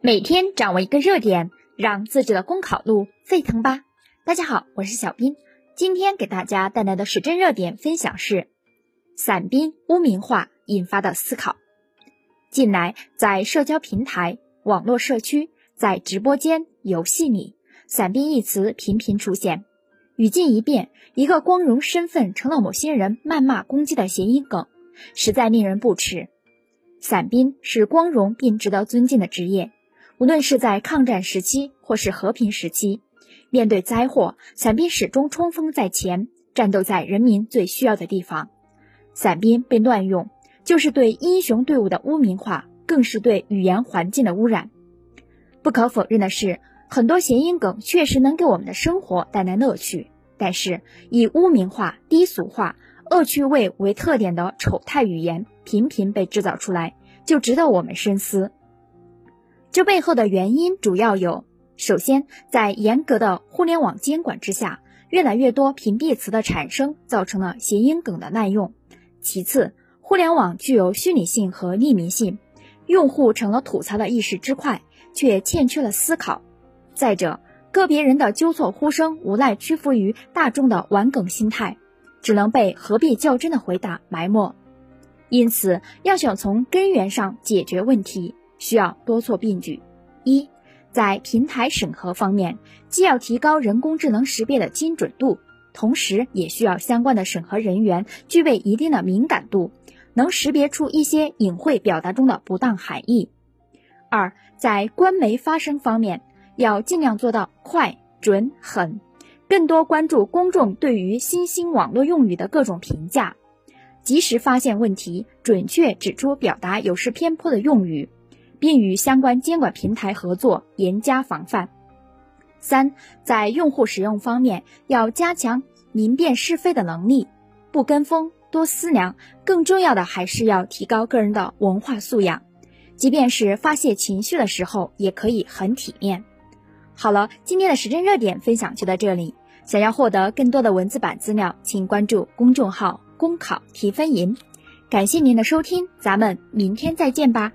每天掌握一个热点，让自己的公考路沸腾吧！大家好，我是小斌，今天给大家带来的时政热点分享是：伞兵污名化引发的思考。近来，在社交平台、网络社区、在直播间、游戏里，“伞兵”一词频频出现，语境一变，一个光荣身份成了某些人谩骂攻击的谐音梗，实在令人不齿。伞兵是光荣并值得尊敬的职业。无论是在抗战时期或是和平时期，面对灾祸，伞兵始终冲锋在前，战斗在人民最需要的地方。伞兵被乱用，就是对英雄队伍的污名化，更是对语言环境的污染。不可否认的是，很多谐音梗确实能给我们的生活带来乐趣，但是以污名化、低俗化、恶趣味为特点的丑态语言频频被制造出来，就值得我们深思。这背后的原因主要有：首先，在严格的互联网监管之下，越来越多屏蔽词的产生，造成了谐音梗的滥用；其次，互联网具有虚拟性和匿名性，用户成了吐槽的一时之快，却欠缺了思考；再者，个别人的纠错呼声无奈屈服于大众的玩梗心态，只能被何必较真的回答埋没。因此，要想从根源上解决问题。需要多措并举：一，在平台审核方面，既要提高人工智能识别的精准度，同时也需要相关的审核人员具备一定的敏感度，能识别出一些隐晦表达中的不当含义。二，在官媒发声方面，要尽量做到快、准、狠，更多关注公众对于新兴网络用语的各种评价，及时发现问题，准确指出表达有失偏颇的用语。并与相关监管平台合作，严加防范。三，在用户使用方面，要加强明辨是非的能力，不跟风，多思量。更重要的还是要提高个人的文化素养，即便是发泄情绪的时候，也可以很体面。好了，今天的时政热点分享就到这里。想要获得更多的文字版资料，请关注公众号“公考提分营”。感谢您的收听，咱们明天再见吧。